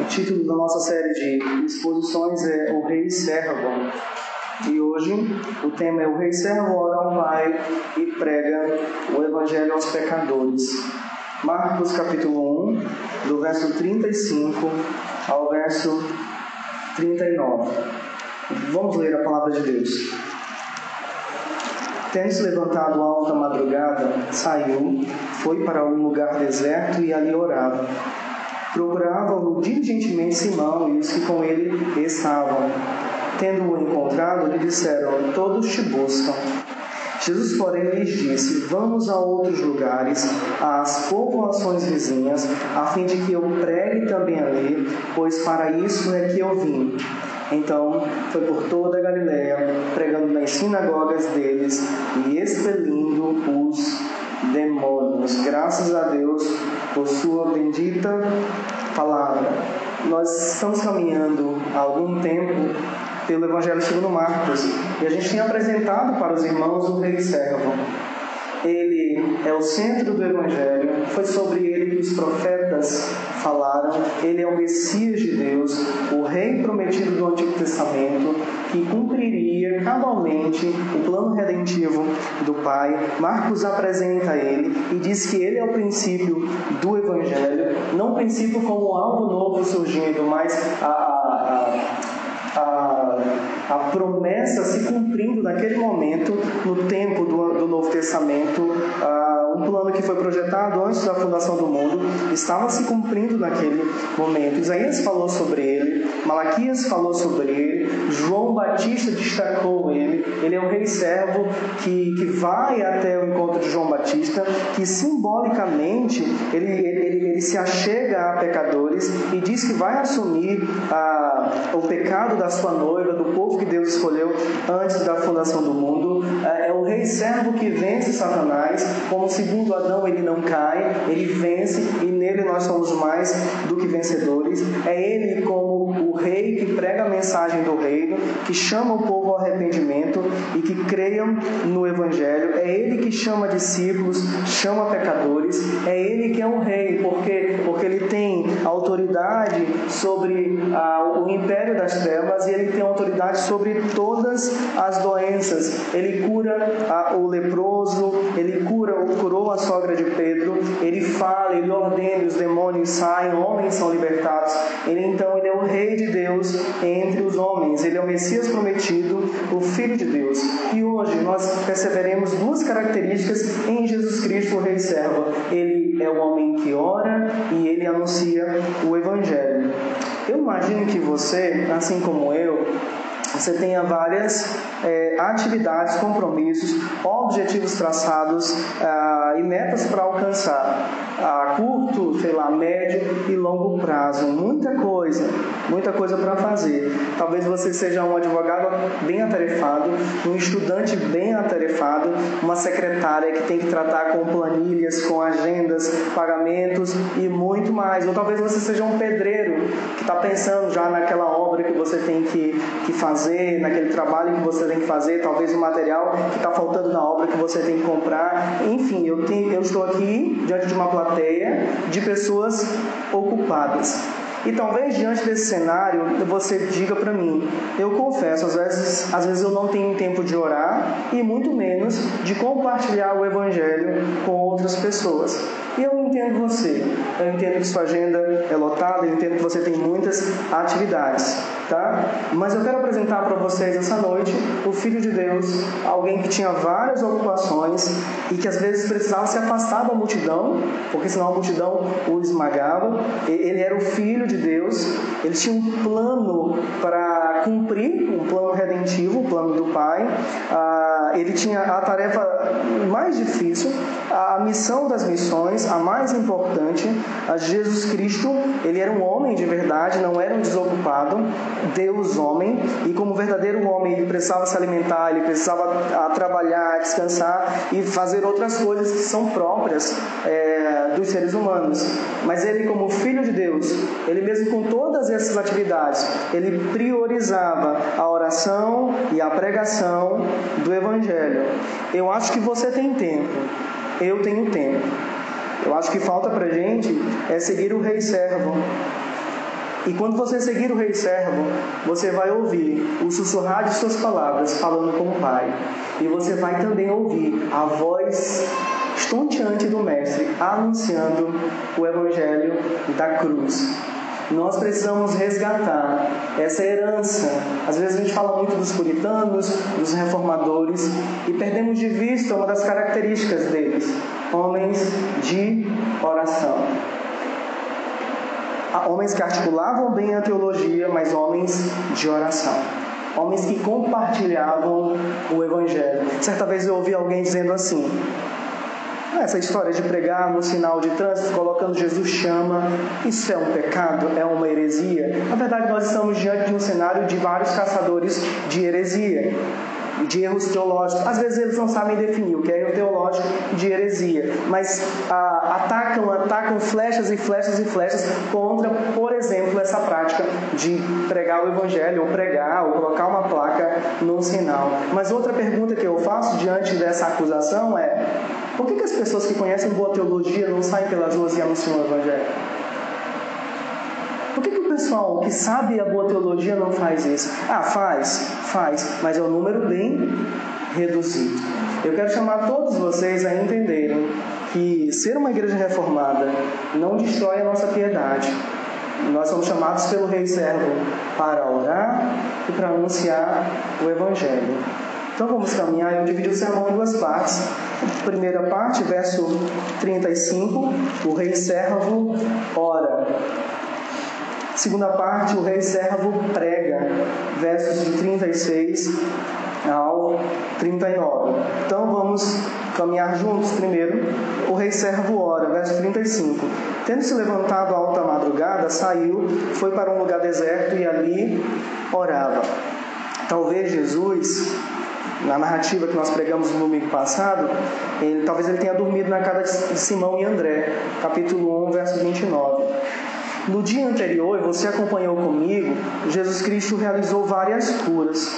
O título da nossa série de exposições é O Rei Servo. E hoje o tema é O Rei Servo ora ao Pai e prega o Evangelho aos pecadores. Marcos capítulo 1, do verso 35 ao verso 39. Vamos ler a palavra de Deus. Tendo-se levantado alta madrugada, saiu, foi para um lugar deserto e ali orava procuravam diligentemente Simão e os que com ele estavam. Tendo-o encontrado, lhe disseram: Todos te buscam. Jesus, porém, lhes disse: Vamos a outros lugares, às povoações vizinhas, a fim de que eu pregue também ali, pois para isso é que eu vim. Então foi por toda a Galiléia, pregando nas sinagogas deles e expelindo os demônios. Graças a Deus por sua bendita palavra. Nós estamos caminhando há algum tempo pelo Evangelho segundo Marcos e a gente tem apresentado para os irmãos o Rei Servo ele é o centro do Evangelho, foi sobre ele que os profetas falaram, ele é o Messias de Deus, o Rei prometido do Antigo Testamento, que cumpriria cabalmente o plano redentivo do Pai. Marcos apresenta ele e diz que ele é o princípio do Evangelho, não o princípio como algo novo surgindo, mas a, a, a, a promessa se cumprindo naquele momento, no tempo do, do Novo Testamento, uh, um plano que foi projetado antes da fundação do mundo, estava se cumprindo naquele momento. Isaías falou sobre ele, Malaquias falou sobre ele, João Batista destacou ele, ele é o rei servo que, que vai até o encontro de João Batista, que simbolicamente ele, ele, ele se achega a pecadores e diz que vai assumir uh, o pecado da sua noiva, do povo que Deus escolheu antes da fundação do mundo. É, é o rei servo que vence Satanás, como segundo Adão ele não cai, ele vence e nele nós somos mais do que vencedores. É ele como o rei que prega a mensagem do reino, que chama o povo ao arrependimento e que creiam no evangelho. É ele que chama discípulos, chama pecadores. É ele que é o rei, porque porque ele tem autoridade sobre ah, o império das trevas e ele tem autoridade sobre todas as doenças. Ele cura a, o leproso, ele cura, curou a sogra de Pedro, ele fala, ele ordena, os demônios saem, homens são libertados. Ele então ele é o rei de Deus entre os homens. Ele é o Messias prometido, o Filho de Deus. E hoje nós perceberemos duas características em Jesus Cristo, o Rei Servo. Ele é o homem que ora e ele anuncia o Evangelho. Eu imagino que você, assim como eu, você tenha várias é, atividades, compromissos, objetivos traçados ah, e metas para alcançar a curto, sei lá, médio e longo prazo. Muita coisa, muita coisa para fazer. Talvez você seja um advogado bem atarefado, um estudante bem atarefado, uma secretária que tem que tratar com planilhas, com agendas, pagamentos e muito mais. Ou talvez você seja um pedreiro que está pensando já naquela obra que você tem que, que fazer, naquele trabalho que você tem que fazer, talvez o material que está faltando na obra que você tem que comprar. Enfim, eu, tenho, eu estou aqui diante de uma plateia de pessoas ocupadas. E talvez diante desse cenário você diga para mim, eu confesso, às vezes, às vezes eu não tenho tempo de orar e muito menos de compartilhar o evangelho com outras pessoas. E eu entendo você, eu entendo que sua agenda é lotada, eu entendo que você tem muitas atividades, tá? Mas eu quero apresentar para vocês essa noite o Filho de Deus, alguém que tinha várias ocupações e que às vezes precisava se afastar da multidão, porque senão a multidão o esmagava. Ele era o Filho de Deus, ele tinha um plano para cumprir, um plano redentivo, o plano do Pai. Ah, ele tinha a tarefa mais difícil, a missão das missões a mais importante, a Jesus Cristo, ele era um homem de verdade, não era um desocupado, Deus homem, e como verdadeiro homem ele precisava se alimentar, ele precisava a, trabalhar, descansar e fazer outras coisas que são próprias é, dos seres humanos. Mas ele como filho de Deus, ele mesmo com todas essas atividades, ele priorizava a oração e a pregação do Evangelho. Eu acho que você tem tempo, eu tenho tempo. Eu acho que falta para gente é seguir o rei servo. E quando você seguir o Rei Servo, você vai ouvir o sussurrar de suas palavras falando com o Pai. E você vai também ouvir a voz estonteante do Mestre anunciando o Evangelho da cruz. Nós precisamos resgatar essa herança. Às vezes a gente fala muito dos puritanos, dos reformadores e perdemos de vista uma das características deles: homens de oração. Homens que articulavam bem a teologia, mas homens de oração. Homens que compartilhavam o Evangelho. Certa vez eu ouvi alguém dizendo assim: essa história de pregar no sinal de trânsito, colocando Jesus chama, isso é um pecado? É uma heresia? Na verdade, nós estamos diante de um cenário de vários caçadores de heresia de erros teológicos. Às vezes eles não sabem definir o que é erro teológico de heresia, mas ah, atacam, atacam flechas e flechas e flechas contra, por exemplo, essa prática de pregar o evangelho, ou pregar, ou colocar uma placa num sinal. Mas outra pergunta que eu faço diante dessa acusação é: por que, que as pessoas que conhecem boa teologia não saem pelas ruas e anunciam o evangelho? Por que, que o pessoal que sabe a boa teologia não faz isso? Ah, faz, faz, mas é um número bem reduzido. Eu quero chamar todos vocês a entenderem que ser uma igreja reformada não destrói a nossa piedade. Nós somos chamados pelo Rei Servo para orar e para anunciar o Evangelho. Então vamos caminhar. Eu dividi o sermão em duas partes. Primeira parte, verso 35, o rei servo ora. Segunda parte, o rei servo prega, versos de 36 ao 39. Então vamos caminhar juntos primeiro. O rei servo ora, verso 35. Tendo se levantado alta madrugada, saiu, foi para um lugar deserto e ali orava. Talvez Jesus, na narrativa que nós pregamos no domingo passado, ele, talvez ele tenha dormido na casa de Simão e André, capítulo 1, verso 29. No dia anterior, você acompanhou comigo, Jesus Cristo realizou várias curas,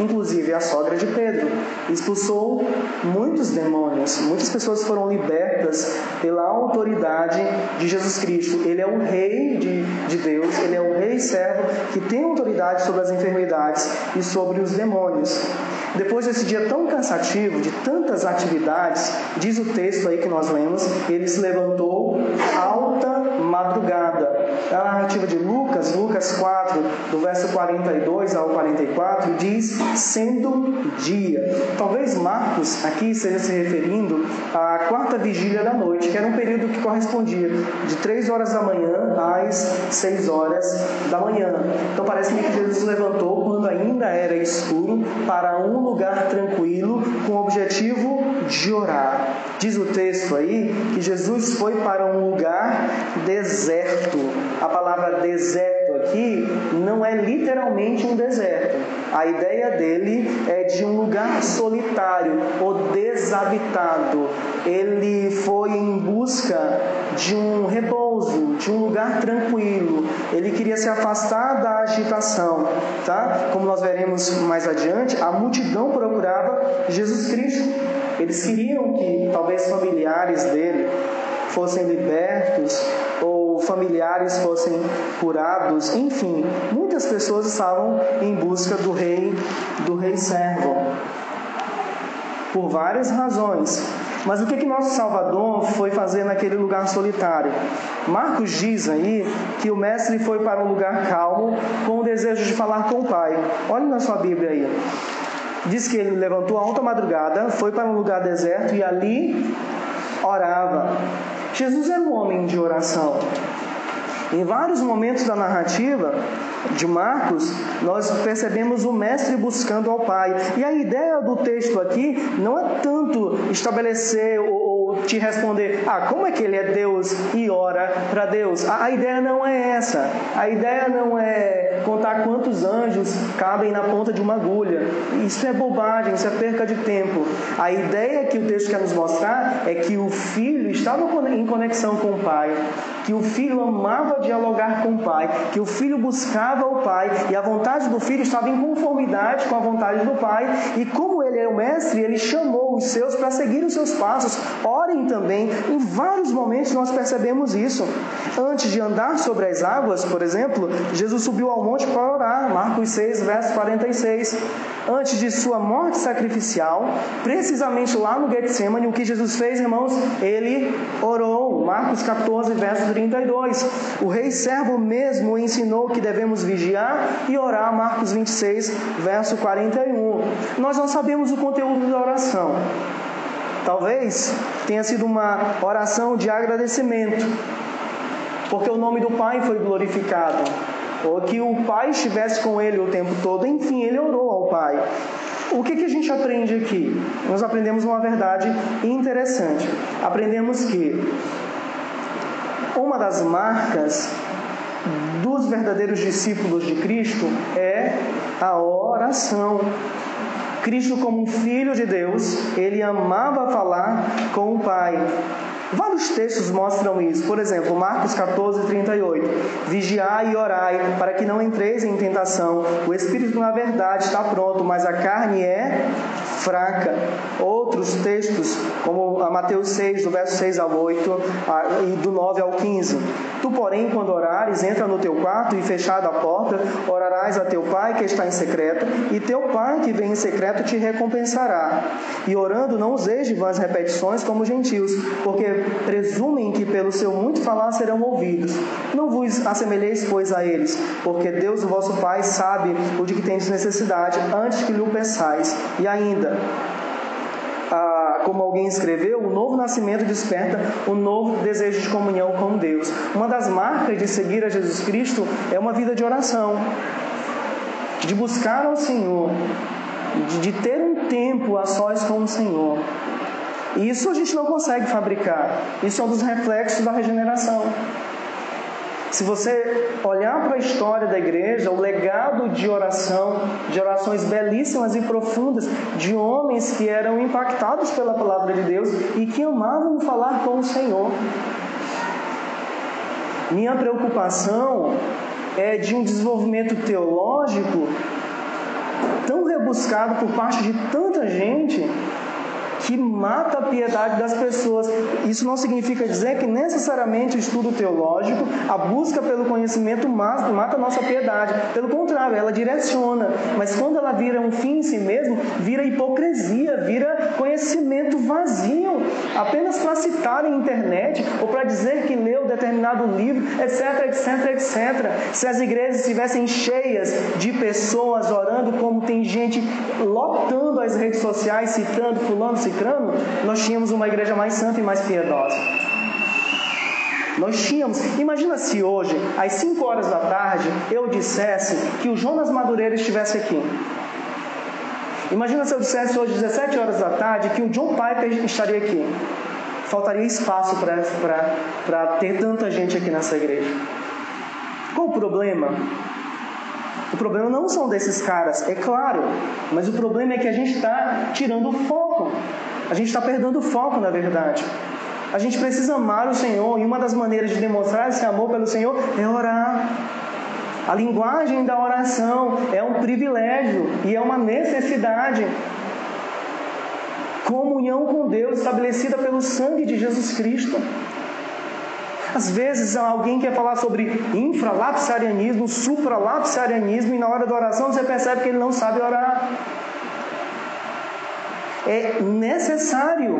inclusive a sogra de Pedro. Expulsou muitos demônios, muitas pessoas foram libertas pela autoridade de Jesus Cristo. Ele é o Rei de, de Deus, ele é o Rei servo que tem autoridade sobre as enfermidades e sobre os demônios. Depois desse dia tão cansativo, de tantas atividades, diz o texto aí que nós lemos, ele se levantou alta madrugada. A narrativa de Lucas, Lucas 4, do verso 42 ao 44, diz sendo dia. Talvez Marcos aqui esteja se referindo à quarta vigília da noite, que era um período que correspondia de 3 horas da manhã às 6 horas da manhã. Então parece-me que Jesus levantou quando ainda era escuro para um lugar tranquilo com o objetivo de orar. Diz o texto aí que Jesus foi para um lugar deserto. A palavra deserto aqui não é literalmente um deserto. A ideia dele é de um lugar solitário ou desabitado. Ele foi em busca de um repouso, de um lugar tranquilo. Ele queria se afastar da agitação, tá? Como nós veremos mais adiante, a multidão procurava Jesus Cristo. Eles queriam que talvez familiares dele fossem libertos familiares fossem curados, enfim, muitas pessoas estavam em busca do rei, do rei servo, por várias razões. Mas o que, que nosso Salvador foi fazer naquele lugar solitário? Marcos diz aí que o mestre foi para um lugar calmo com o desejo de falar com o Pai. Olhe na sua Bíblia aí. Diz que ele levantou a alta madrugada, foi para um lugar deserto e ali orava. Jesus era um homem de oração. Em vários momentos da narrativa de Marcos, nós percebemos o mestre buscando ao Pai. E a ideia do texto aqui não é tanto estabelecer ou te responder, ah, como é que ele é Deus e ora para Deus? A, a, ideia não é essa. A ideia não é contar quantos anjos cabem na ponta de uma agulha. Isso é bobagem, isso é perca de tempo. A ideia que o texto quer nos mostrar é que o filho estava em conexão com o pai, que o filho amava dialogar com o pai, que o filho buscava o pai e a vontade do filho estava em conformidade com a vontade do pai. E como ele é o mestre, ele chamou os seus para seguir os seus passos. Orem também. Em vários momentos nós percebemos isso. Antes de andar sobre as águas, por exemplo, Jesus subiu ao monte para orar. Marcos 6, verso 46. Antes de sua morte sacrificial, precisamente lá no Getsemane, o que Jesus fez, irmãos? Ele orou. Marcos 14, verso 32. O rei servo mesmo ensinou que devemos vigiar e orar. Marcos 26, verso 41. Nós não sabemos o conteúdo da oração. Talvez tenha sido uma oração de agradecimento, porque o nome do Pai foi glorificado, ou que o Pai estivesse com ele o tempo todo. Enfim, ele orou ao Pai. O que, que a gente aprende aqui? Nós aprendemos uma verdade interessante. Aprendemos que uma das marcas dos verdadeiros discípulos de Cristo é a oração. Cristo, como filho de Deus, ele amava falar com o Pai. Vários textos mostram isso. Por exemplo, Marcos 14, 38. Vigiai e orai, para que não entreis em tentação. O espírito, na verdade, está pronto, mas a carne é fraca. Outros textos, como a Mateus 6, do verso 6 ao 8 e do 9 ao 15. Tu, porém, quando orares, entra no teu quarto e fechada a porta, orarás a teu pai que está em secreto, e teu pai que vem em secreto te recompensará. E orando, não useis vãs repetições como gentios, porque presumem que pelo seu muito falar serão ouvidos. Não vos assemelheis, pois, a eles, porque Deus, o vosso Pai, sabe o de que tendes necessidade antes que lhe o peçais. E ainda, ah, como alguém escreveu, o novo nascimento desperta o novo desejo de comunhão com Deus. Uma das marcas de seguir a Jesus Cristo é uma vida de oração, de buscar ao Senhor, de, de ter um tempo a sós com o Senhor. E isso a gente não consegue fabricar. Isso é um dos reflexos da regeneração. Se você olhar para a história da igreja, o legado de oração, de orações belíssimas e profundas, de homens que eram impactados pela palavra de Deus e que amavam falar com o Senhor. Minha preocupação é de um desenvolvimento teológico tão rebuscado por parte de tanta gente que mata a piedade das pessoas. Isso não significa dizer que necessariamente o estudo teológico, a busca pelo conhecimento mata a nossa piedade. Pelo contrário, ela direciona. Mas quando ela vira um fim em si mesmo, vira hipocrisia, vira conhecimento vazio, apenas para citar na internet ou para dizer que leu determinado livro, etc, etc, etc. Se as igrejas estivessem cheias de pessoas orando, como tem gente lotando as redes sociais, citando fulano, citando nós tínhamos uma igreja mais santa e mais piedosa. Nós tínhamos, imagina se hoje, às 5 horas da tarde, eu dissesse que o Jonas Madureira estivesse aqui. Imagina se eu dissesse hoje, 17 horas da tarde, que o John Piper estaria aqui. Faltaria espaço para ter tanta gente aqui nessa igreja. Qual o problema? O problema não são desses caras, é claro, mas o problema é que a gente está tirando o foco. A gente está perdendo o foco, na verdade. A gente precisa amar o Senhor e uma das maneiras de demonstrar esse amor pelo Senhor é orar. A linguagem da oração é um privilégio e é uma necessidade. Comunhão com Deus estabelecida pelo sangue de Jesus Cristo. Às vezes alguém quer falar sobre infralapsarianismo, supralapsarianismo, e na hora da oração você percebe que ele não sabe orar. É necessário.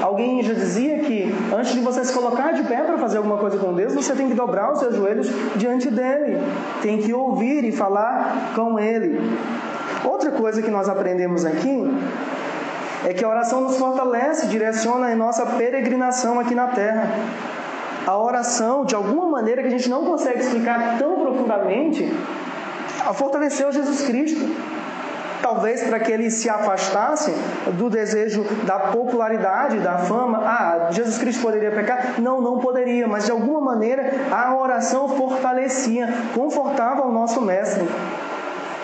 Alguém já dizia que antes de você se colocar de pé para fazer alguma coisa com Deus, você tem que dobrar os seus joelhos diante dele, tem que ouvir e falar com ele. Outra coisa que nós aprendemos aqui é que a oração nos fortalece, direciona a nossa peregrinação aqui na terra a oração, de alguma maneira que a gente não consegue explicar tão profundamente, fortaleceu Jesus Cristo. Talvez para que ele se afastasse do desejo da popularidade, da fama. Ah, Jesus Cristo poderia pecar? Não, não poderia, mas de alguma maneira a oração fortalecia, confortava o nosso mestre.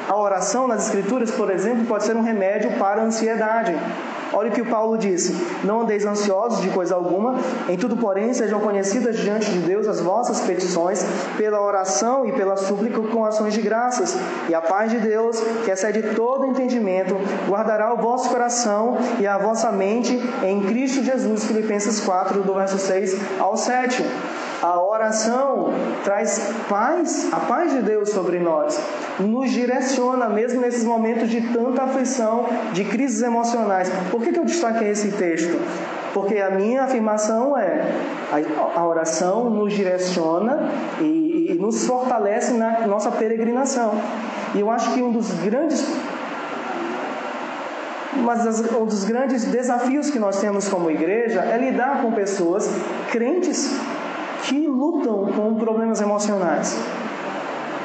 A oração nas Escrituras, por exemplo, pode ser um remédio para a ansiedade. Olha o que Paulo disse: Não andeis ansiosos de coisa alguma, em tudo, porém, sejam conhecidas diante de Deus as vossas petições, pela oração e pela súplica com ações de graças. E a paz de Deus, que excede todo entendimento, guardará o vosso coração e a vossa mente em Cristo Jesus. Filipenses 4, do verso 6 ao 7. A oração traz paz, a paz de Deus sobre nós, nos direciona mesmo nesses momentos de tanta aflição, de crises emocionais. Por que, que eu destaquei esse texto? Porque a minha afirmação é: a, oração nos direciona e, e nos fortalece na nossa peregrinação. E eu acho que um dos grandes mas um dos grandes desafios que nós temos como igreja é lidar com pessoas crentes que lutam com problemas emocionais.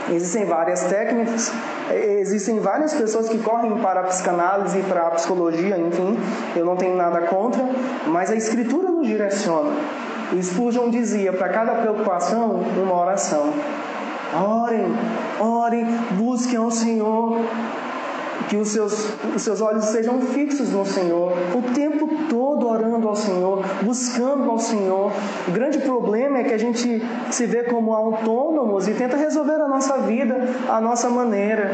Existem várias técnicas, existem várias pessoas que correm para a psicanálise, para a psicologia, enfim, eu não tenho nada contra, mas a Escritura nos direciona. Spurgeon dizia: para cada preocupação, uma oração. Orem, orem, busquem ao Senhor, que os seus, os seus olhos sejam fixos no Senhor, o tempo todo orando ao Senhor, buscando ao Senhor. O grande problema é que a gente se vê como autônomos e tenta resolver a nossa vida à nossa maneira.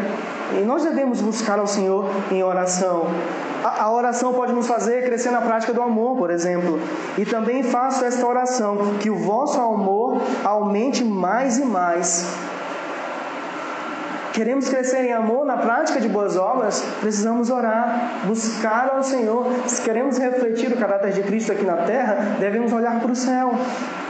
E nós devemos buscar ao Senhor em oração. A, a oração pode nos fazer crescer na prática do amor, por exemplo. E também faço esta oração: que o vosso amor aumente mais e mais Queremos crescer em amor na prática de boas obras? Precisamos orar, buscar ao Senhor. Se queremos refletir o caráter de Cristo aqui na terra, devemos olhar para o céu.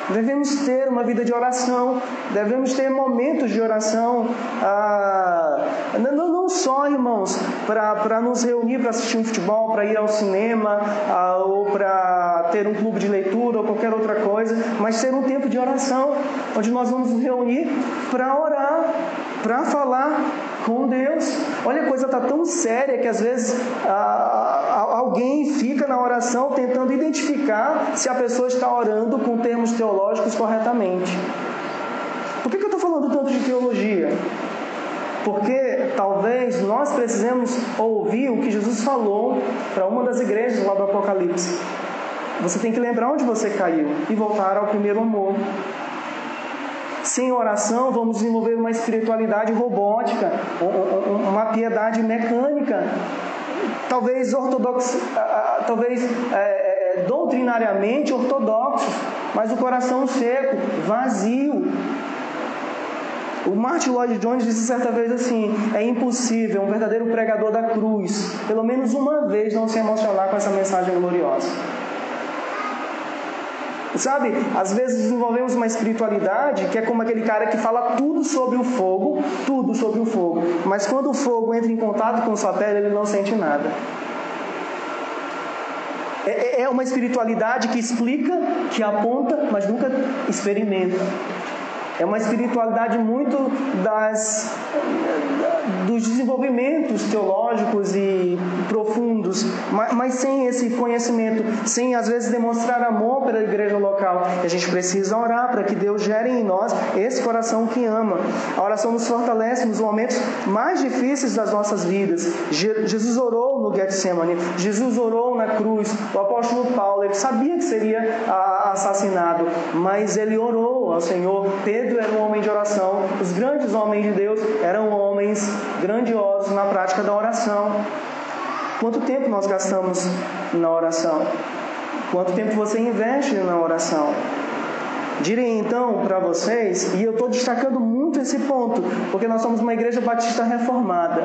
Devemos ter uma vida de oração, devemos ter momentos de oração, ah, não, não, só, irmãos, para nos reunir para assistir um futebol, para ir ao cinema, ah, ou para ter um clube de leitura, ou qualquer outra coisa, mas ter um tempo de oração, onde nós vamos nos reunir para orar, para falar com Deus. Olha, a coisa está tão séria que às vezes ah, alguém fica na oração tentando identificar se a pessoa está orando com termos teológicos corretamente. Por que, que eu estou falando tanto de teologia? Porque talvez nós precisemos ouvir o que Jesus falou para uma das igrejas lá do Apocalipse. Você tem que lembrar onde você caiu e voltar ao primeiro amor. Sem oração, vamos desenvolver uma espiritualidade robótica, uma piedade mecânica, talvez ortodoxo, talvez é, é, doutrinariamente ortodoxos, mas o coração seco, vazio. O Martin Lloyd Jones disse certa vez assim: é impossível um verdadeiro pregador da cruz, pelo menos uma vez, não se emocionar com essa mensagem gloriosa. Sabe, às vezes desenvolvemos uma espiritualidade que é como aquele cara que fala tudo sobre o fogo, tudo sobre o fogo, mas quando o fogo entra em contato com sua pele, ele não sente nada. É, é, é uma espiritualidade que explica, que aponta, mas nunca experimenta. É uma espiritualidade muito das, dos desenvolvimentos teológicos e profundos, mas, mas, sem esse conhecimento, sem às vezes demonstrar amor pela igreja local. E a gente precisa orar para que Deus gere em nós esse coração que ama. A oração nos fortalece nos momentos mais difíceis das nossas vidas. Jesus orou no Getsemane, Jesus orou na cruz. O apóstolo Paulo, ele sabia que seria assassinado, mas ele orou ao Senhor. Pedro Pedro era um homem de oração, os grandes homens de Deus eram homens grandiosos na prática da oração. Quanto tempo nós gastamos na oração? Quanto tempo você investe na oração? Direi então para vocês, e eu estou destacando muito esse ponto, porque nós somos uma igreja batista reformada.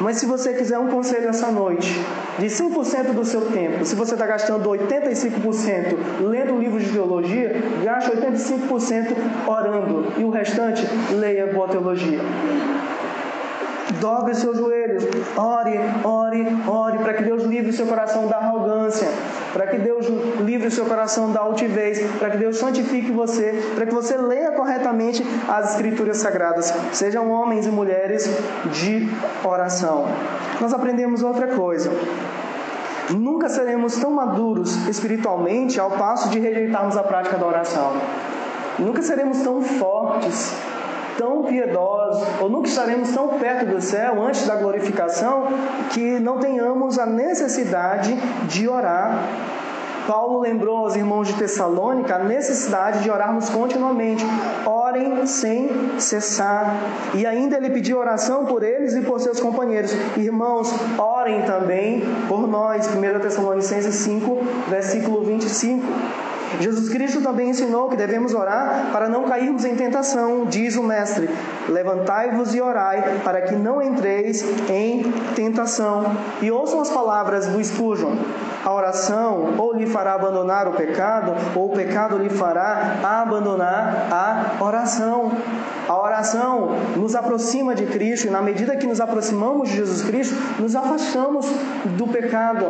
Mas se você quiser um conselho essa noite, de 100% do seu tempo, se você está gastando 85% lendo livros de teologia, gaste 85% orando e o restante leia boa teologia. Dobre seus joelhos, ore, ore, ore, para que Deus livre seu coração da arrogância, para que Deus livre seu coração da altivez, para que Deus santifique você, para que você leia corretamente as Escrituras Sagradas. Sejam homens e mulheres de oração. Nós aprendemos outra coisa. Nunca seremos tão maduros espiritualmente ao passo de rejeitarmos a prática da oração. Nunca seremos tão fortes tão piedosos, ou nunca estaremos tão perto do céu antes da glorificação, que não tenhamos a necessidade de orar Paulo lembrou aos irmãos de Tessalônica a necessidade de orarmos continuamente. Orem sem cessar. E ainda ele pediu oração por eles e por seus companheiros. Irmãos, orem também por nós. 1 Tessalonicenses 5, versículo 25. Jesus Cristo também ensinou que devemos orar para não cairmos em tentação, diz o Mestre: Levantai-vos e orai, para que não entreis em tentação. E ouçam as palavras do Spurgeon: A oração ou lhe fará abandonar o pecado, ou o pecado lhe fará abandonar a oração. A oração nos aproxima de Cristo e, na medida que nos aproximamos de Jesus Cristo, nos afastamos do pecado.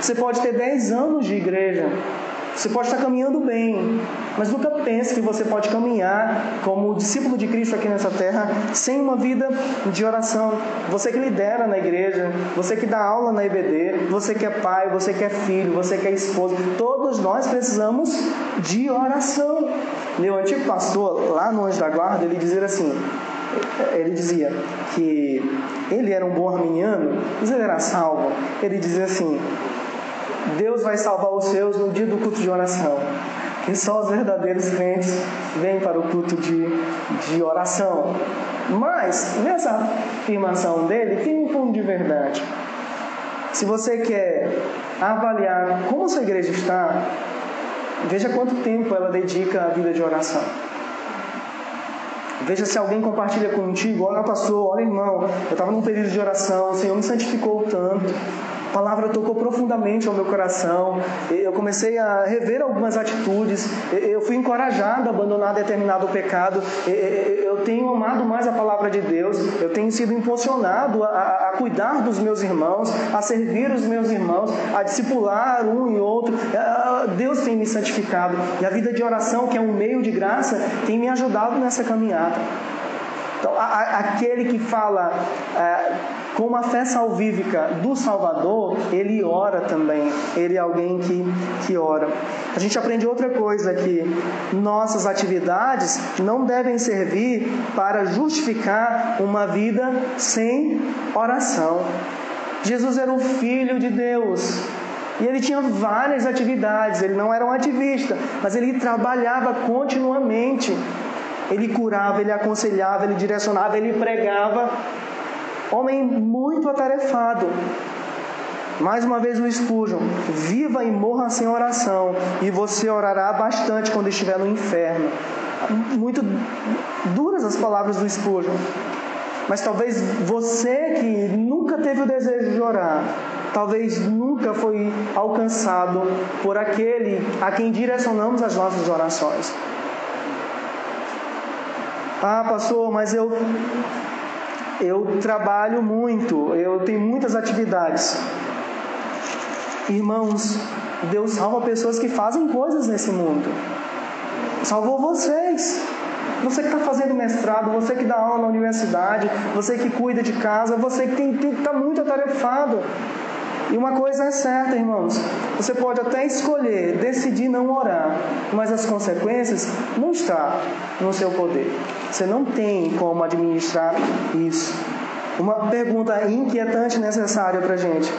Você pode ter 10 anos de igreja, você pode estar caminhando bem, mas nunca pense que você pode caminhar como discípulo de Cristo aqui nessa terra sem uma vida de oração. Você que lidera na igreja, você que dá aula na IBD, você que é pai, você que é filho, você que é esposo, todos nós precisamos de oração. Meu antigo pastor, lá no Anjo da Guarda, ele dizia assim: ele dizia que ele era um bom arminiano, mas ele era salvo. Ele dizia assim: Deus vai salvar os seus no dia do culto de oração. Que só os verdadeiros crentes vêm para o culto de, de oração. Mas, nessa afirmação dele, tem um fundo de verdade. Se você quer avaliar como sua igreja está, veja quanto tempo ela dedica à vida de oração. Veja se alguém compartilha contigo, olha pastor, olha irmão, eu estava num período de oração, o Senhor me santificou tanto. A palavra tocou profundamente ao meu coração. Eu comecei a rever algumas atitudes. Eu fui encorajado a abandonar determinado pecado. Eu tenho amado mais a palavra de Deus. Eu tenho sido impulsionado a, cuidar dos meus irmãos, a servir os meus irmãos, a discipular um e outro. Deus tem me santificado. E a vida de oração, que é um meio de graça, tem me ajudado nessa caminhada. Então, aquele que fala é, com uma fé salvífica do Salvador, ele ora também. Ele é alguém que, que ora. A gente aprende outra coisa aqui. Nossas atividades não devem servir para justificar uma vida sem oração. Jesus era o Filho de Deus. E ele tinha várias atividades, ele não era um ativista, mas ele trabalhava continuamente ele curava, ele aconselhava, ele direcionava, ele pregava. Homem muito atarefado. Mais uma vez o Spurgeon, viva e morra sem oração, e você orará bastante quando estiver no inferno. Muito duras as palavras do Spurgeon. Mas talvez você que nunca teve o desejo de orar, talvez nunca foi alcançado por aquele a quem direcionamos as nossas orações. Ah, pastor, mas eu eu trabalho muito, eu tenho muitas atividades. Irmãos, Deus salva pessoas que fazem coisas nesse mundo. Salvou vocês. Você que está fazendo mestrado, você que dá aula na universidade, você que cuida de casa, você que está muito atarefado. E uma coisa é certa, irmãos: você pode até escolher, decidir não orar, mas as consequências não estão no seu poder. Você não tem como administrar isso. Uma pergunta inquietante necessária para a gente.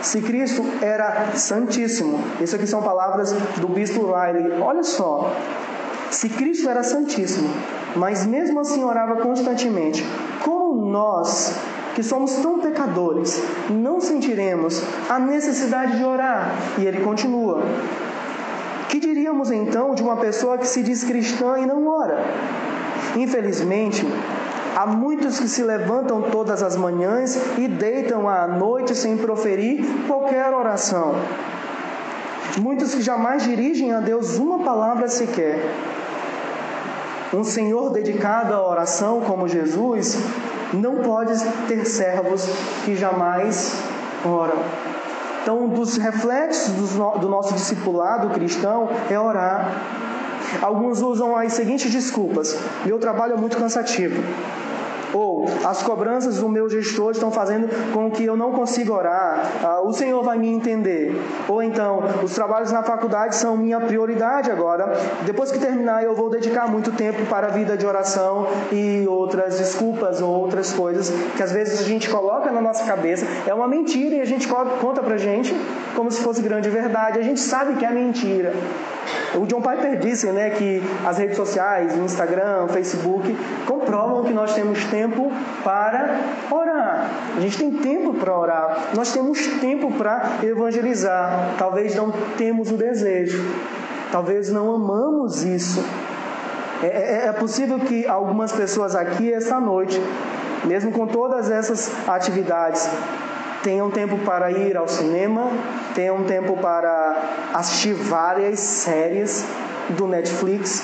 Se Cristo era santíssimo, isso aqui são palavras do bispo Riley. Olha só, se Cristo era santíssimo, mas mesmo assim orava constantemente, como nós que somos tão pecadores, não sentiremos a necessidade de orar. E ele continua: Que diríamos então de uma pessoa que se diz cristã e não ora? Infelizmente, há muitos que se levantam todas as manhãs e deitam à noite sem proferir qualquer oração. Muitos que jamais dirigem a Deus uma palavra sequer. Um Senhor dedicado à oração como Jesus não pode ter servos que jamais oram. Então, um dos reflexos do nosso discipulado cristão é orar. Alguns usam as seguintes desculpas: meu trabalho é muito cansativo. Ou as cobranças do meu gestor estão fazendo com que eu não consiga orar. Ah, o Senhor vai me entender. Ou então, os trabalhos na faculdade são minha prioridade agora. Depois que terminar, eu vou dedicar muito tempo para a vida de oração e outras desculpas ou outras coisas que às vezes a gente coloca na nossa cabeça. É uma mentira e a gente conta pra gente como se fosse grande verdade. A gente sabe que é mentira. O John Piper disse né, que as redes sociais, Instagram, Facebook, comprovam que nós temos tempo para orar. A gente tem tempo para orar. Nós temos tempo para evangelizar. Talvez não temos o desejo. Talvez não amamos isso. É, é, é possível que algumas pessoas aqui essa noite, mesmo com todas essas atividades, tenham tempo para ir ao cinema, tenham tempo para assistir várias séries do Netflix,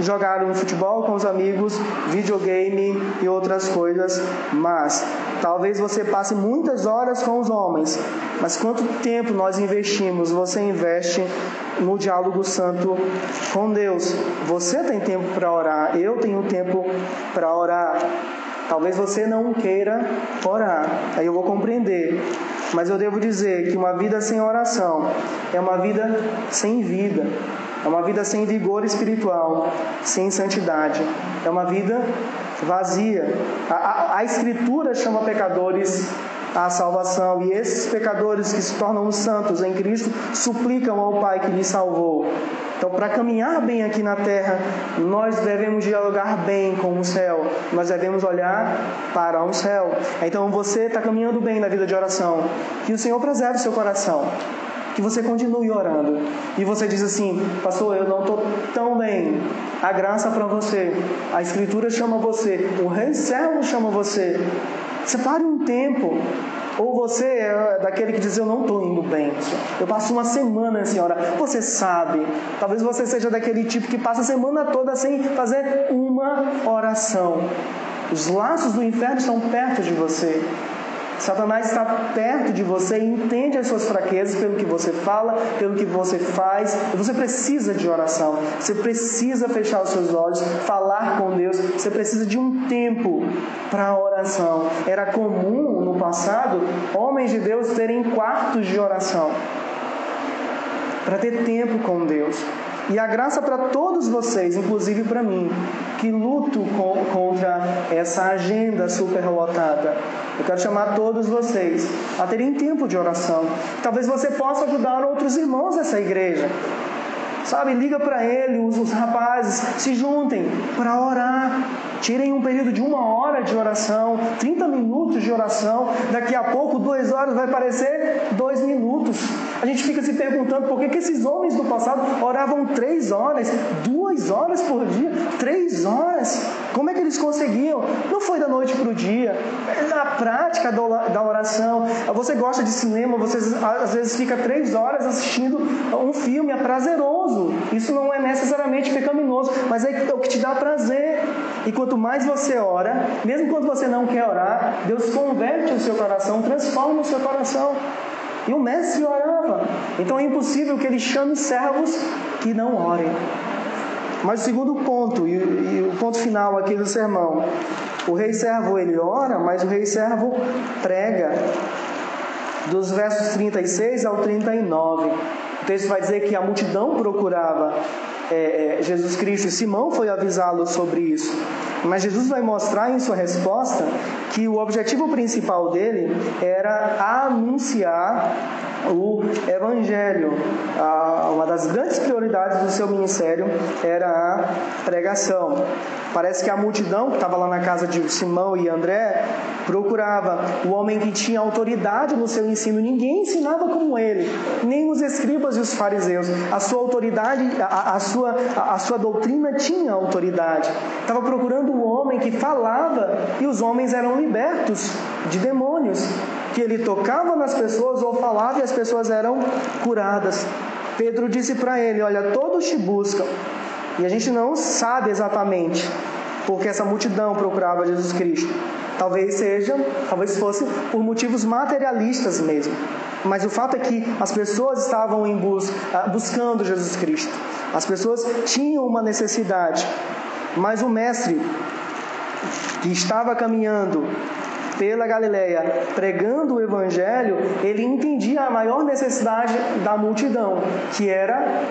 jogar um futebol com os amigos, videogame e outras coisas, mas talvez você passe muitas horas com os homens, mas quanto tempo nós investimos? Você investe no diálogo santo com Deus. Você tem tempo para orar, eu tenho tempo para orar. Talvez você não queira orar, aí eu vou compreender. Mas eu devo dizer que uma vida sem oração é uma vida sem vida, é uma vida sem vigor espiritual, sem santidade, é uma vida vazia. A, a, a Escritura chama pecadores à salvação e esses pecadores que se tornam santos em Cristo suplicam ao Pai que lhes salvou. Então, para caminhar bem aqui na terra, nós devemos dialogar bem com o céu, nós devemos olhar para o céu. Então, você está caminhando bem na vida de oração, que o Senhor preserve seu coração, que você continue orando. E você diz assim, pastor, eu não estou tão bem. A graça para você, a Escritura chama você, o Rei Servo chama você. Separe um tempo ou você é daquele que diz: Eu não estou indo bem, eu passo uma semana senhora. Você sabe, talvez você seja daquele tipo que passa a semana toda sem fazer uma oração. Os laços do inferno estão perto de você. Satanás está perto de você e entende as suas fraquezas pelo que você fala, pelo que você faz. Você precisa de oração. Você precisa fechar os seus olhos, falar com Deus. Você precisa de um tempo para a oração. Era comum no passado homens de Deus terem quartos de oração para ter tempo com Deus. E a graça para todos vocês, inclusive para mim, que luto com, contra essa agenda superlotada. Eu quero chamar todos vocês a terem tempo de oração. Talvez você possa ajudar outros irmãos dessa igreja. Sabe, liga para ele, os, rapazes, se juntem para orar. Tirem um período de uma hora de oração, 30 minutos de oração. Daqui a pouco, duas horas, vai parecer dois minutos. A gente fica se perguntando por que, que esses homens do passado oravam três horas, duas horas por dia, três horas. Como é que eles conseguiam? Não foi da noite para o dia. É na prática da oração. Você gosta de cinema, você às vezes fica três horas assistindo um filme, é prazeroso. Isso não é necessariamente pecaminoso, mas é o que te dá prazer. E quanto mais você ora, mesmo quando você não quer orar, Deus converte o seu coração, transforma o seu coração. E o mestre orava. Então é impossível que ele chame servos que não orem. Mas o segundo ponto, e, e o ponto final aqui do sermão, o rei servo ele ora, mas o rei servo prega. Dos versos 36 ao 39. O texto vai dizer que a multidão procurava é, é, Jesus Cristo e Simão foi avisá-lo sobre isso. Mas Jesus vai mostrar em sua resposta que o objetivo principal dele era anunciar o Evangelho. Uma das grandes prioridades do seu ministério era a pregação. Parece que a multidão que estava lá na casa de Simão e André procurava o homem que tinha autoridade no seu ensino. Ninguém ensinava como ele, nem os escribas e os fariseus. A sua autoridade, a, a sua, a, a sua doutrina tinha autoridade. Estava procurando o homem que falava e os homens eram libertos de demônios que ele tocava nas pessoas ou falava e as pessoas eram curadas. Pedro disse para ele: Olha, todos te buscam. E a gente não sabe exatamente porque essa multidão procurava Jesus Cristo. Talvez seja, talvez fosse por motivos materialistas mesmo. Mas o fato é que as pessoas estavam em busca, ah, buscando Jesus Cristo. As pessoas tinham uma necessidade. Mas o mestre que estava caminhando pela Galileia pregando o evangelho, ele entendia a maior necessidade da multidão, que era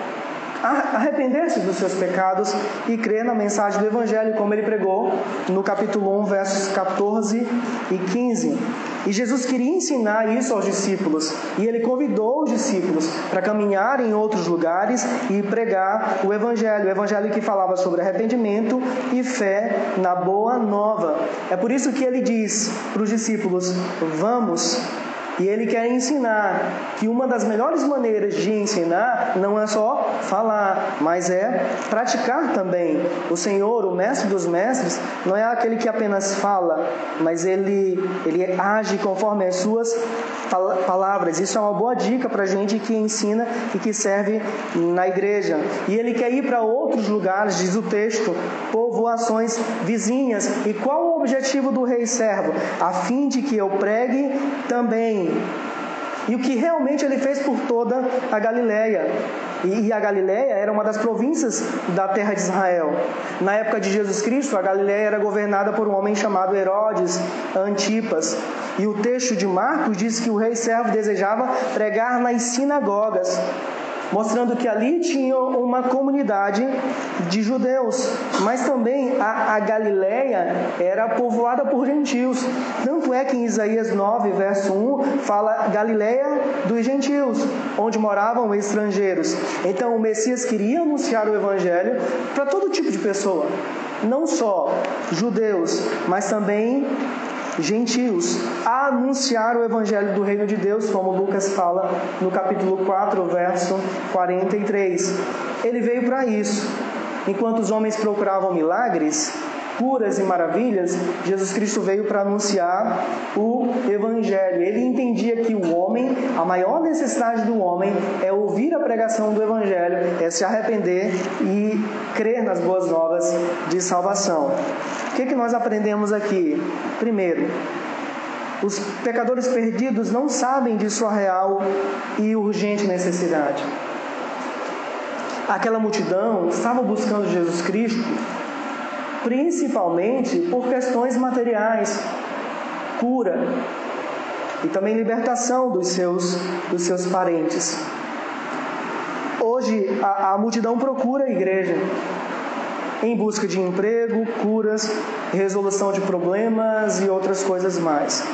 arrepender-se dos seus pecados e crer na mensagem do Evangelho, como ele pregou no capítulo 1, versos 14 e 15. E Jesus queria ensinar isso aos discípulos, e ele convidou os discípulos para caminhar em outros lugares e pregar o Evangelho, o Evangelho que falava sobre arrependimento e fé na boa nova. É por isso que ele diz para os discípulos: Vamos e ele quer ensinar que uma das melhores maneiras de ensinar não é só falar, mas é praticar também. O Senhor, o mestre dos mestres, não é aquele que apenas fala, mas ele, ele age conforme as suas palavras. Isso é uma boa dica para a gente que ensina e que serve na igreja. E ele quer ir para outros lugares, diz o texto, povoações vizinhas. E qual o objetivo do rei servo? A fim de que eu pregue também. E o que realmente ele fez por toda a Galileia. E a Galileia era uma das províncias da terra de Israel. Na época de Jesus Cristo, a Galileia era governada por um homem chamado Herodes Antipas. E o texto de Marcos diz que o rei servo desejava pregar nas sinagogas mostrando que ali tinha uma comunidade de judeus, mas também a, a Galileia era povoada por gentios. Tanto é que em Isaías 9, verso 1, fala Galileia dos gentios, onde moravam estrangeiros. Então o Messias queria anunciar o evangelho para todo tipo de pessoa, não só judeus, mas também gentios a anunciar o evangelho do reino de Deus, como Lucas fala no capítulo 4, verso 43. Ele veio para isso. Enquanto os homens procuravam milagres, curas e maravilhas, Jesus Cristo veio para anunciar o Evangelho. Ele entendia que o homem, a maior necessidade do homem é ouvir a pregação do Evangelho, é se arrepender e crer nas boas novas de salvação. O que, que nós aprendemos aqui? Primeiro, os pecadores perdidos não sabem de sua real e urgente necessidade. Aquela multidão estava buscando Jesus Cristo principalmente por questões materiais, cura e também libertação dos seus, dos seus parentes. Hoje a, a multidão procura a igreja em busca de emprego, curas, resolução de problemas e outras coisas mais.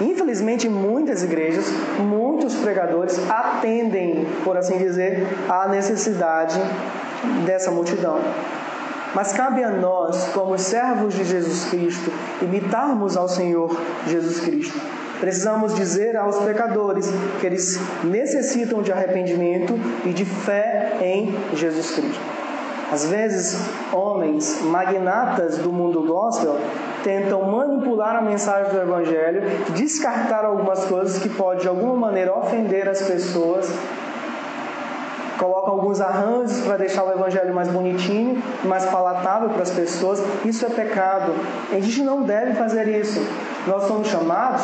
Infelizmente, muitas igrejas, muitos pregadores atendem, por assim dizer, à necessidade dessa multidão. Mas cabe a nós, como servos de Jesus Cristo, imitarmos ao Senhor Jesus Cristo. Precisamos dizer aos pecadores que eles necessitam de arrependimento e de fé em Jesus Cristo. Às vezes, homens magnatas do mundo gospel tentam manipular a mensagem do Evangelho, descartar algumas coisas que podem de alguma maneira ofender as pessoas colocam alguns arranjos para deixar o evangelho mais bonitinho, mais palatável para as pessoas. Isso é pecado. A gente não deve fazer isso. Nós somos chamados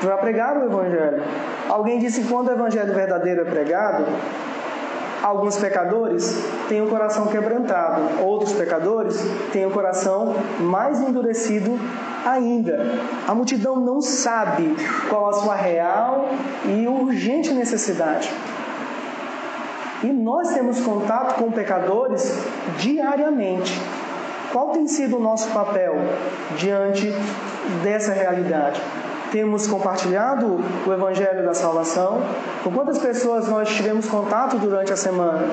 para pregar o evangelho. Alguém disse que quando o evangelho verdadeiro é pregado, alguns pecadores têm o coração quebrantado, outros pecadores têm o coração mais endurecido ainda. A multidão não sabe qual a sua real e urgente necessidade. E nós temos contato com pecadores diariamente. Qual tem sido o nosso papel diante dessa realidade? Temos compartilhado o Evangelho da Salvação? Com quantas pessoas nós tivemos contato durante a semana?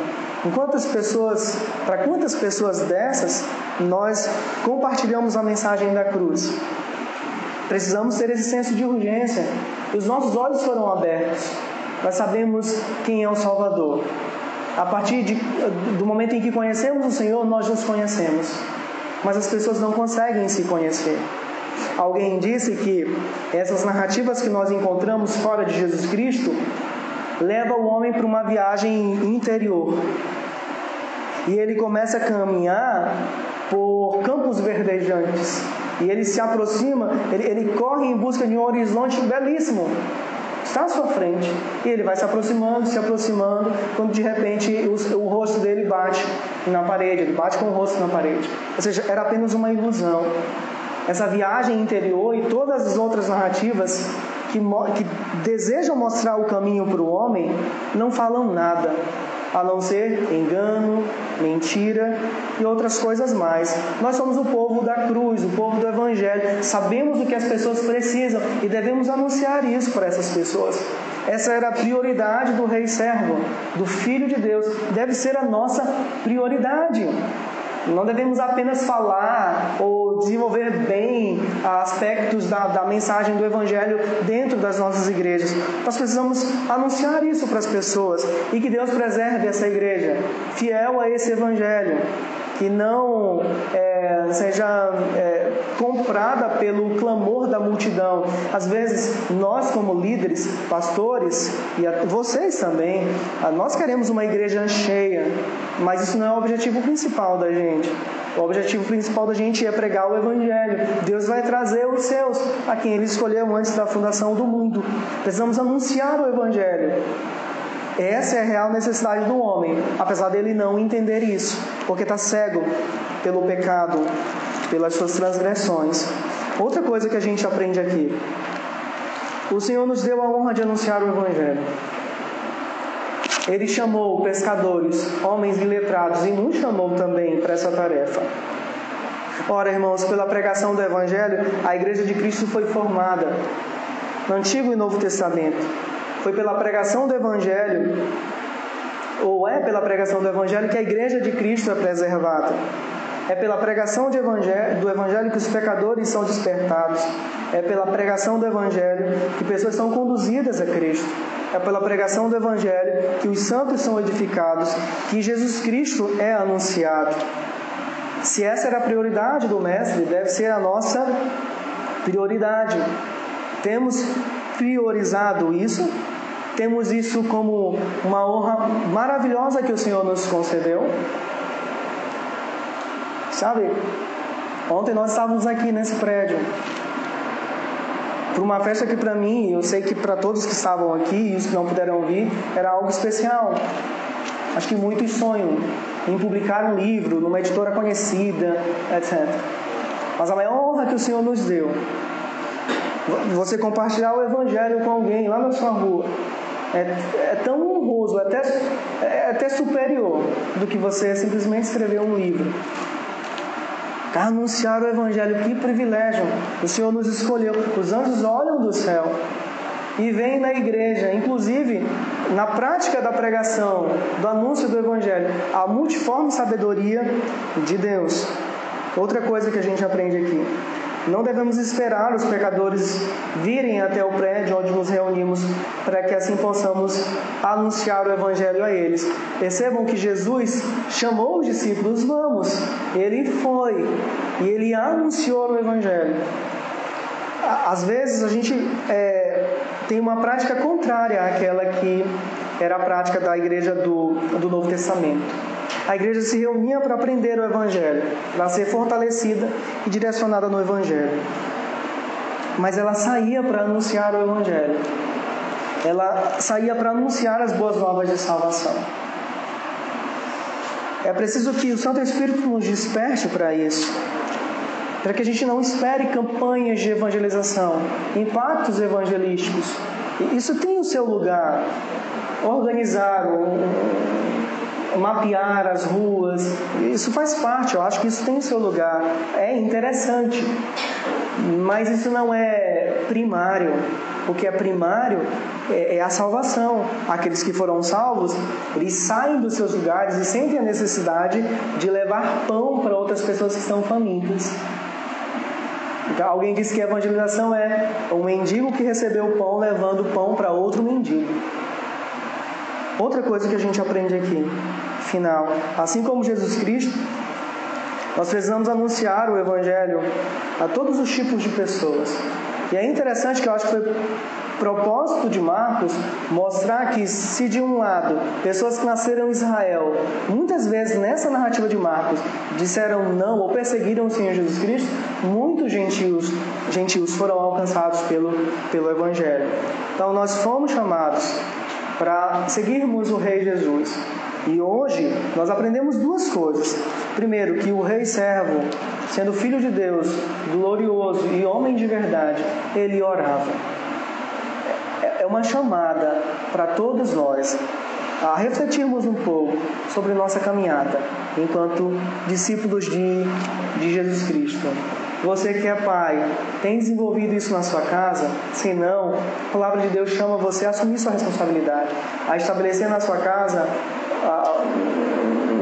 Quantas pessoas, para quantas pessoas dessas nós compartilhamos a mensagem da cruz? Precisamos ter esse senso de urgência. Os nossos olhos foram abertos. Nós sabemos quem é o Salvador. A partir de, do momento em que conhecemos o Senhor, nós nos conhecemos. Mas as pessoas não conseguem se conhecer. Alguém disse que essas narrativas que nós encontramos fora de Jesus Cristo levam o homem para uma viagem interior. E ele começa a caminhar por campos verdejantes. E ele se aproxima, ele, ele corre em busca de um horizonte belíssimo está à sua frente. E ele vai se aproximando, se aproximando, quando de repente o, o rosto dele bate na parede, ele bate com o rosto na parede. Ou seja, era apenas uma ilusão. essa viagem interior e todas as outras narrativas que, que desejam mostrar o caminho para o homem não falam nada, a não ser engano, mentira e outras coisas mais. Nós somos o povo da cruz, o povo do Evangelho. Sabemos o que as pessoas precisam e devemos anunciar isso para essas pessoas. Essa era a prioridade do rei servo, do filho de Deus. Deve ser a nossa prioridade. Não devemos apenas falar ou desenvolver bem aspectos da, da mensagem do Evangelho dentro das nossas igrejas. Nós precisamos anunciar isso para as pessoas e que Deus preserve essa igreja fiel a esse Evangelho que não é, seja é, comprada pelo clamor da multidão. Às vezes, nós, como líderes, pastores, e vocês também, nós queremos uma igreja cheia, mas isso não é o objetivo principal da gente. O objetivo principal da gente é pregar o Evangelho. Deus vai trazer os seus, a quem Ele escolheu antes da fundação do mundo. Precisamos anunciar o Evangelho. Essa é a real necessidade do homem, apesar dele não entender isso, porque está cego pelo pecado, pelas suas transgressões. Outra coisa que a gente aprende aqui: o Senhor nos deu a honra de anunciar o Evangelho. Ele chamou pescadores, homens iletrados, e nos chamou também para essa tarefa. Ora, irmãos, pela pregação do Evangelho, a Igreja de Cristo foi formada no Antigo e Novo Testamento. Foi pela pregação do Evangelho, ou é pela pregação do Evangelho, que a Igreja de Cristo é preservada. É pela pregação evangelho, do Evangelho que os pecadores são despertados. É pela pregação do Evangelho que pessoas são conduzidas a Cristo. É pela pregação do Evangelho que os santos são edificados, que Jesus Cristo é anunciado. Se essa era a prioridade do Mestre, deve ser a nossa prioridade. Temos priorizado isso, temos isso como uma honra maravilhosa que o Senhor nos concedeu. Sabe, ontem nós estávamos aqui nesse prédio para uma festa que para mim, eu sei que para todos que estavam aqui e os que não puderam vir, era algo especial. Acho que muitos sonham em publicar um livro numa editora conhecida, etc. Mas a maior honra que o Senhor nos deu você compartilhar o Evangelho com alguém lá na sua rua é, é tão honroso, até, é até superior do que você simplesmente escrever um livro. Anunciar o Evangelho, que privilégio! O Senhor nos escolheu. Os anjos olham do céu e vêm na igreja, inclusive na prática da pregação, do anúncio do Evangelho, a multiforme sabedoria de Deus. Outra coisa que a gente aprende aqui. Não devemos esperar os pecadores virem até o prédio onde nos reunimos para que assim possamos anunciar o Evangelho a eles. Percebam que Jesus chamou os discípulos, vamos. Ele foi e ele anunciou o Evangelho. Às vezes a gente é, tem uma prática contrária àquela que era a prática da igreja do, do Novo Testamento a igreja se reunia para aprender o Evangelho, para ser fortalecida e direcionada no Evangelho. Mas ela saía para anunciar o Evangelho. Ela saía para anunciar as boas novas de salvação. É preciso que o Santo Espírito nos desperte para isso. Para que a gente não espere campanhas de evangelização, impactos evangelísticos. Isso tem o seu lugar. Organizar um, mapear as ruas, isso faz parte, eu acho que isso tem seu lugar, é interessante, mas isso não é primário. O que é primário é, é a salvação. Aqueles que foram salvos, eles saem dos seus lugares e sentem a necessidade de levar pão para outras pessoas que estão famintas. Então, alguém disse que a evangelização é um mendigo que recebeu pão levando pão para outro mendigo. Outra coisa que a gente aprende aqui final. Assim como Jesus Cristo, nós precisamos anunciar o Evangelho a todos os tipos de pessoas. E é interessante que eu acho que foi propósito de Marcos mostrar que, se de um lado, pessoas que nasceram em Israel, muitas vezes nessa narrativa de Marcos, disseram não ou perseguiram o Senhor Jesus Cristo, muitos gentios, gentios foram alcançados pelo, pelo Evangelho. Então, nós fomos chamados para seguirmos o Rei Jesus. E hoje nós aprendemos duas coisas. primeiro, que o rei servo, sendo filho de Deus, glorioso e homem de verdade, ele orava. É, é uma chamada para todos nós a refletirmos um pouco sobre nossa caminhada enquanto discípulos de, de Jesus Cristo. Você que é pai, tem desenvolvido isso na sua casa? Se não, a palavra de Deus chama você a assumir sua responsabilidade, a estabelecer na sua casa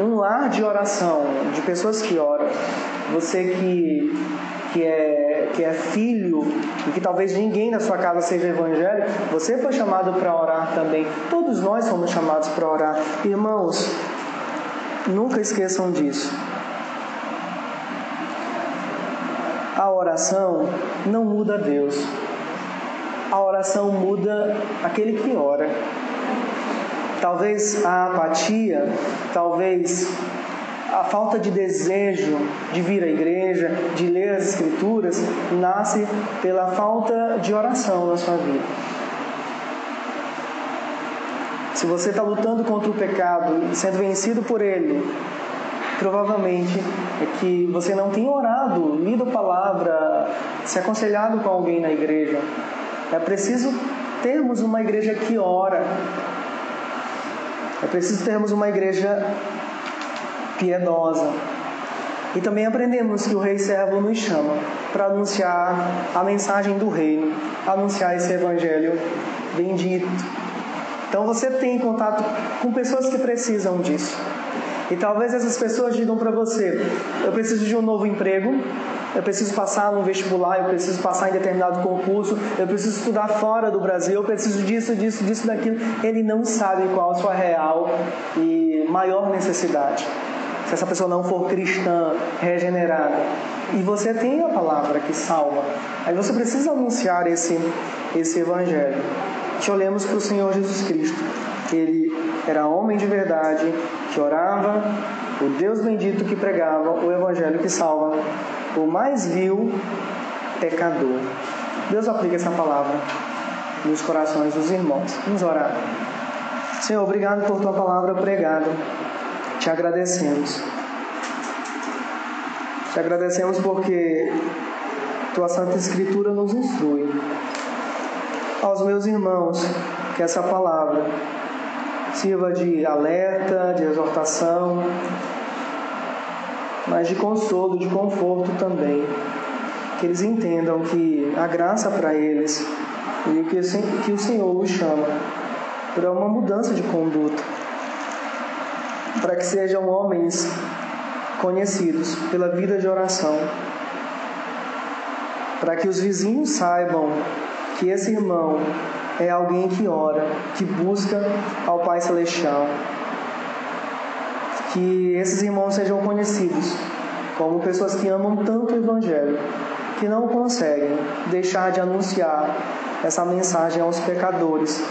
um lar de oração, de pessoas que oram. Você que, que, é, que é filho e que talvez ninguém na sua casa seja evangélico, você foi chamado para orar também. Todos nós fomos chamados para orar. Irmãos, nunca esqueçam disso. A oração não muda Deus. A oração muda aquele que ora. Talvez a apatia, talvez a falta de desejo de vir à igreja, de ler as Escrituras, nasce pela falta de oração na sua vida. Se você está lutando contra o pecado sendo vencido por ele, provavelmente é que você não tem orado, lido a palavra, se aconselhado com alguém na igreja. É preciso termos uma igreja que ora. É preciso termos uma igreja piedosa. E também aprendemos que o Rei Servo nos chama para anunciar a mensagem do Reino, anunciar esse Evangelho bendito. Então você tem contato com pessoas que precisam disso. E talvez essas pessoas digam para você: eu preciso de um novo emprego, eu preciso passar no vestibular, eu preciso passar em determinado concurso, eu preciso estudar fora do Brasil, eu preciso disso, disso, disso, daquilo. Ele não sabe qual a sua real e maior necessidade se essa pessoa não for cristã, regenerada. E você tem a palavra que salva. Aí você precisa anunciar esse, esse evangelho. Que olhemos para o Senhor Jesus Cristo. Ele era homem de verdade, que orava, o Deus bendito que pregava o evangelho que salva o mais vil pecador. Deus aplica essa palavra nos corações dos irmãos. Vamos orar. Senhor, obrigado por tua palavra pregada. Te agradecemos. Te agradecemos porque tua Santa Escritura nos instrui. Aos meus irmãos, que essa palavra sirva de alerta, de exortação, mas de consolo, de conforto também. Que eles entendam que a graça para eles e que o Senhor os chama para uma mudança de conduta para que sejam homens conhecidos pela vida de oração, para que os vizinhos saibam que esse irmão é alguém que ora, que busca ao Pai Celestial. Que esses irmãos sejam conhecidos como pessoas que amam tanto o Evangelho, que não conseguem deixar de anunciar essa mensagem aos pecadores.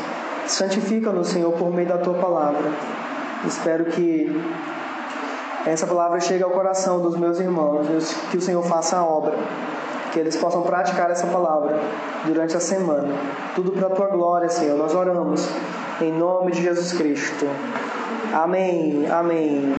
Santifica-nos, Senhor, por meio da tua palavra. Espero que essa palavra chegue ao coração dos meus irmãos, que o Senhor faça a obra, que eles possam praticar essa palavra durante a semana. Tudo para a tua glória, Senhor. Nós oramos em nome de Jesus Cristo. Amém. Amém.